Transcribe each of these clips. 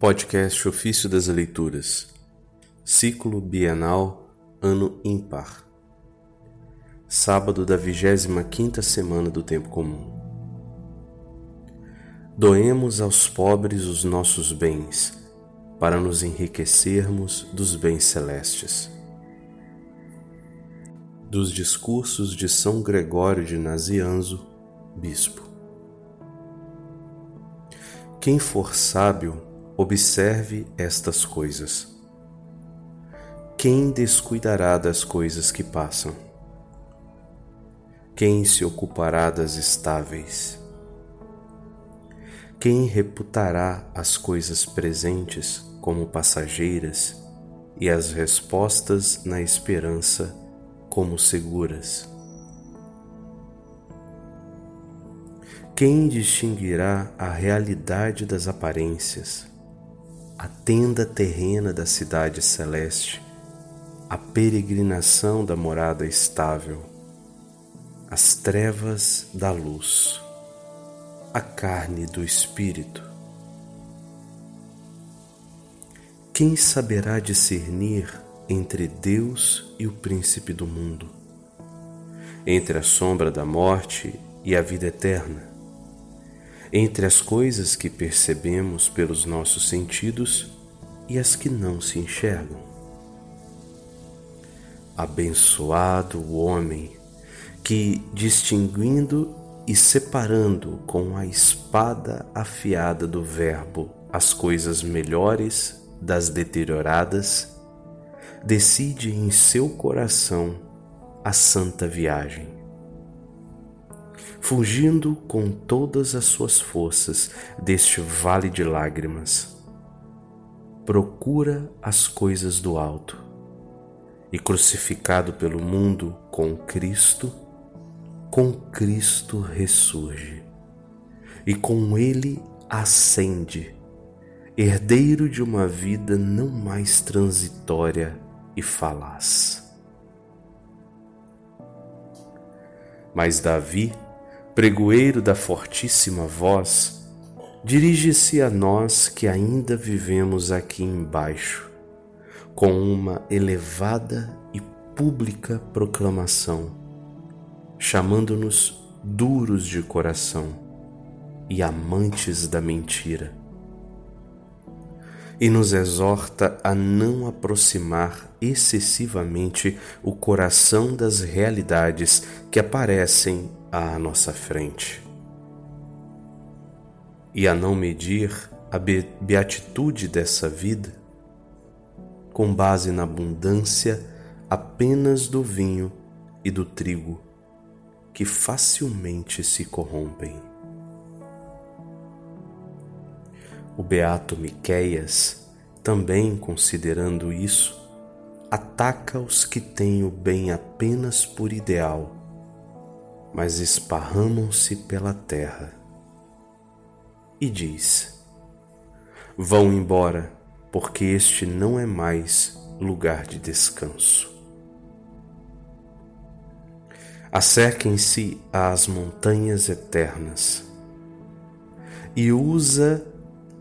Podcast Ofício das Leituras, Ciclo Bienal, Ano Ímpar. Sábado da 25 semana do Tempo Comum. Doemos aos pobres os nossos bens, para nos enriquecermos dos bens celestes. Dos discursos de São Gregório de Nazianzo, Bispo. Quem for sábio, observe estas coisas. Quem descuidará das coisas que passam? Quem se ocupará das estáveis? Quem reputará as coisas presentes como passageiras e as respostas na esperança como seguras? Quem distinguirá a realidade das aparências, a tenda terrena da cidade celeste, a peregrinação da morada estável, as trevas da luz, a carne do espírito? Quem saberá discernir entre Deus e o príncipe do mundo, entre a sombra da morte e a vida eterna? Entre as coisas que percebemos pelos nossos sentidos e as que não se enxergam. Abençoado o homem que, distinguindo e separando com a espada afiada do Verbo as coisas melhores das deterioradas, decide em seu coração a santa viagem fugindo com todas as suas forças deste vale de lágrimas. Procura as coisas do alto e, crucificado pelo mundo com Cristo, com Cristo ressurge e com Ele ascende, herdeiro de uma vida não mais transitória e falaz. Mas Davi pregoeiro da fortíssima voz, dirige-se a nós que ainda vivemos aqui embaixo, com uma elevada e pública proclamação, chamando-nos duros de coração e amantes da mentira e nos exorta a não aproximar excessivamente o coração das realidades que aparecem à nossa frente e a não medir a beatitude dessa vida com base na abundância apenas do vinho e do trigo que facilmente se corrompem. O beato Miqueias, também considerando isso, ataca os que têm o bem apenas por ideal, mas esparramam-se pela terra. E diz: Vão embora, porque este não é mais lugar de descanso. Acerquem-se às montanhas eternas e usa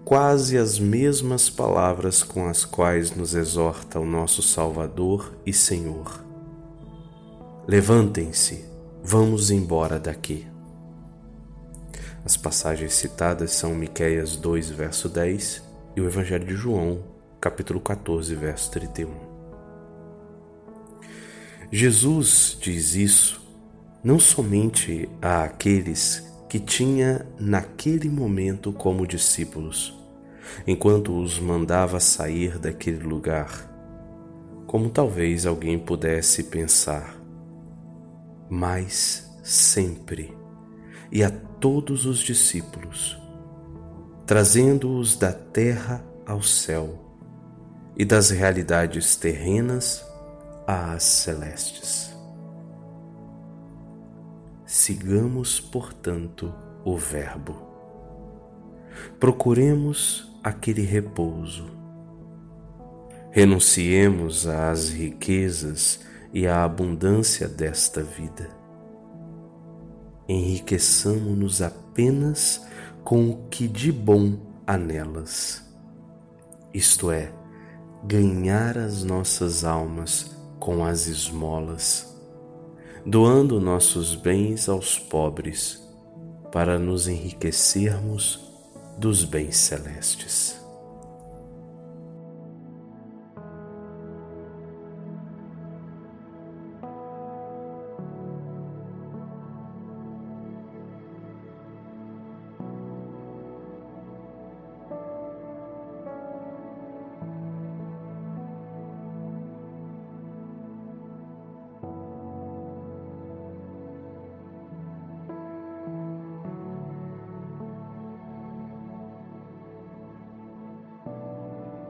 quase as mesmas palavras com as quais nos exorta o nosso Salvador e Senhor. Levantem-se, vamos embora daqui. As passagens citadas são Miqueias 2, verso 10 e o Evangelho de João, capítulo 14, verso 31. Jesus diz isso não somente àqueles que tinha naquele momento como discípulos, enquanto os mandava sair daquele lugar, como talvez alguém pudesse pensar, mas sempre, e a todos os discípulos, trazendo-os da terra ao céu e das realidades terrenas às celestes. Sigamos, portanto, o Verbo. Procuremos aquele repouso. Renunciemos às riquezas e à abundância desta vida. Enriqueçamo-nos apenas com o que de bom há nelas isto é, ganhar as nossas almas com as esmolas, doando nossos bens aos pobres para nos enriquecermos dos bens celestes.